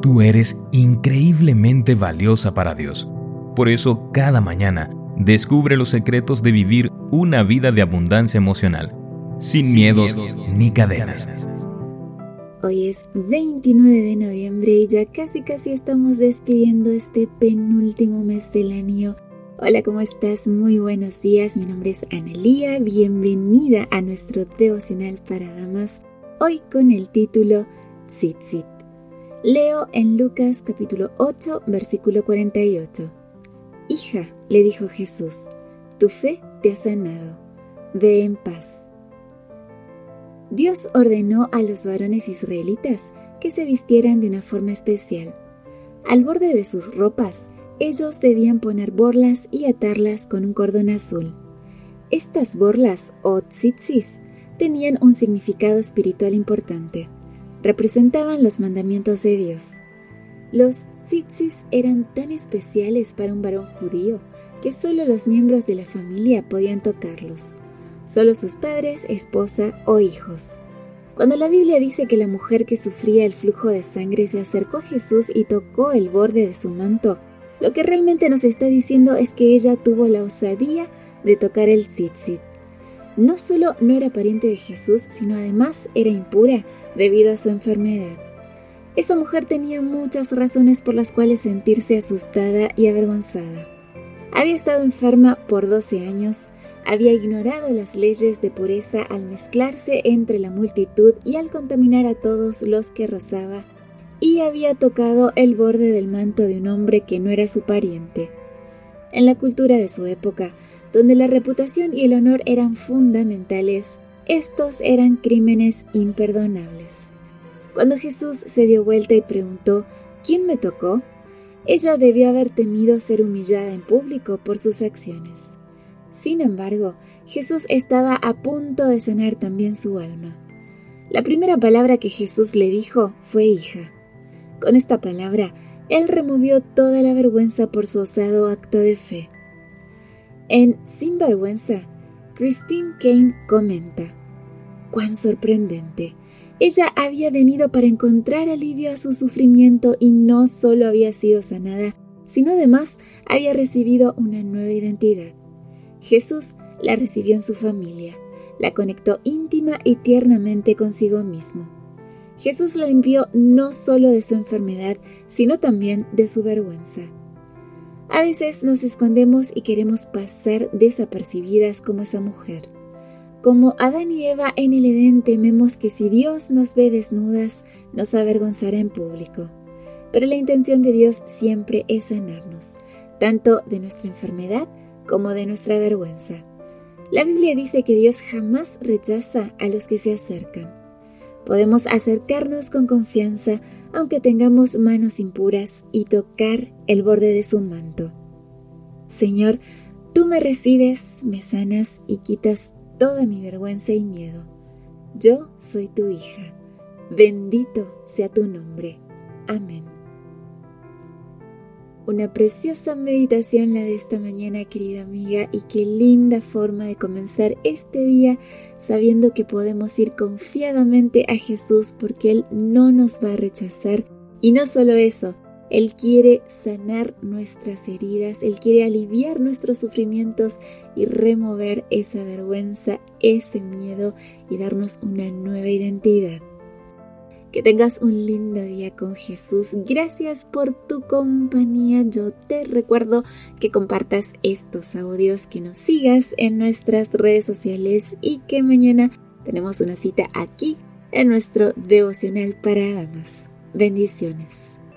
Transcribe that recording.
Tú eres increíblemente valiosa para Dios. Por eso, cada mañana, descubre los secretos de vivir una vida de abundancia emocional, sin, miedos, ni cadenas. Hoy es 29 de noviembre y ya casi casi estamos despidiendo este penúltimo mes del año. Hola, ¿cómo estás? Muy buenos días. Mi nombre es Analía. Bienvenida a nuestro devocional para damas. Hoy con el título Tzitzit. Leo en Lucas capítulo 8, versículo 48. Hija, le dijo Jesús, tu fe te ha sanado. Ve en paz. Dios ordenó a los varones israelitas que se vistieran de una forma especial. Al borde de sus ropas, ellos debían poner borlas y atarlas con un cordón azul. Estas borlas, o tzitzis, tenían un significado espiritual importante. Representaban los mandamientos de Dios. Los tzitzis eran tan especiales para un varón judío que solo los miembros de la familia podían tocarlos solo sus padres, esposa o hijos. Cuando la Biblia dice que la mujer que sufría el flujo de sangre se acercó a Jesús y tocó el borde de su manto, lo que realmente nos está diciendo es que ella tuvo la osadía de tocar el tzitzit. No solo no era pariente de Jesús, sino además era impura debido a su enfermedad. Esa mujer tenía muchas razones por las cuales sentirse asustada y avergonzada. Había estado enferma por 12 años, había ignorado las leyes de pureza al mezclarse entre la multitud y al contaminar a todos los que rozaba, y había tocado el borde del manto de un hombre que no era su pariente. En la cultura de su época, donde la reputación y el honor eran fundamentales, estos eran crímenes imperdonables. Cuando Jesús se dio vuelta y preguntó, ¿quién me tocó? Ella debió haber temido ser humillada en público por sus acciones. Sin embargo, Jesús estaba a punto de sanar también su alma. La primera palabra que Jesús le dijo fue hija. Con esta palabra, él removió toda la vergüenza por su osado acto de fe. En Sin Vergüenza, Christine Kane comenta, cuán sorprendente. Ella había venido para encontrar alivio a su sufrimiento y no solo había sido sanada, sino además había recibido una nueva identidad. Jesús la recibió en su familia, la conectó íntima y tiernamente consigo mismo. Jesús la limpió no solo de su enfermedad, sino también de su vergüenza. A veces nos escondemos y queremos pasar desapercibidas como esa mujer. Como Adán y Eva en el Edén tememos que si Dios nos ve desnudas, nos avergonzará en público. Pero la intención de Dios siempre es sanarnos, tanto de nuestra enfermedad como de nuestra vergüenza. La Biblia dice que Dios jamás rechaza a los que se acercan. Podemos acercarnos con confianza aunque tengamos manos impuras y tocar el borde de su manto. Señor, tú me recibes, me sanas y quitas toda mi vergüenza y miedo. Yo soy tu hija. Bendito sea tu nombre. Amén. Una preciosa meditación la de esta mañana, querida amiga, y qué linda forma de comenzar este día sabiendo que podemos ir confiadamente a Jesús porque Él no nos va a rechazar. Y no solo eso, Él quiere sanar nuestras heridas, Él quiere aliviar nuestros sufrimientos y remover esa vergüenza, ese miedo y darnos una nueva identidad. Que tengas un lindo día con Jesús. Gracias por tu compañía. Yo te recuerdo que compartas estos audios, que nos sigas en nuestras redes sociales y que mañana tenemos una cita aquí en nuestro devocional para damas. Bendiciones.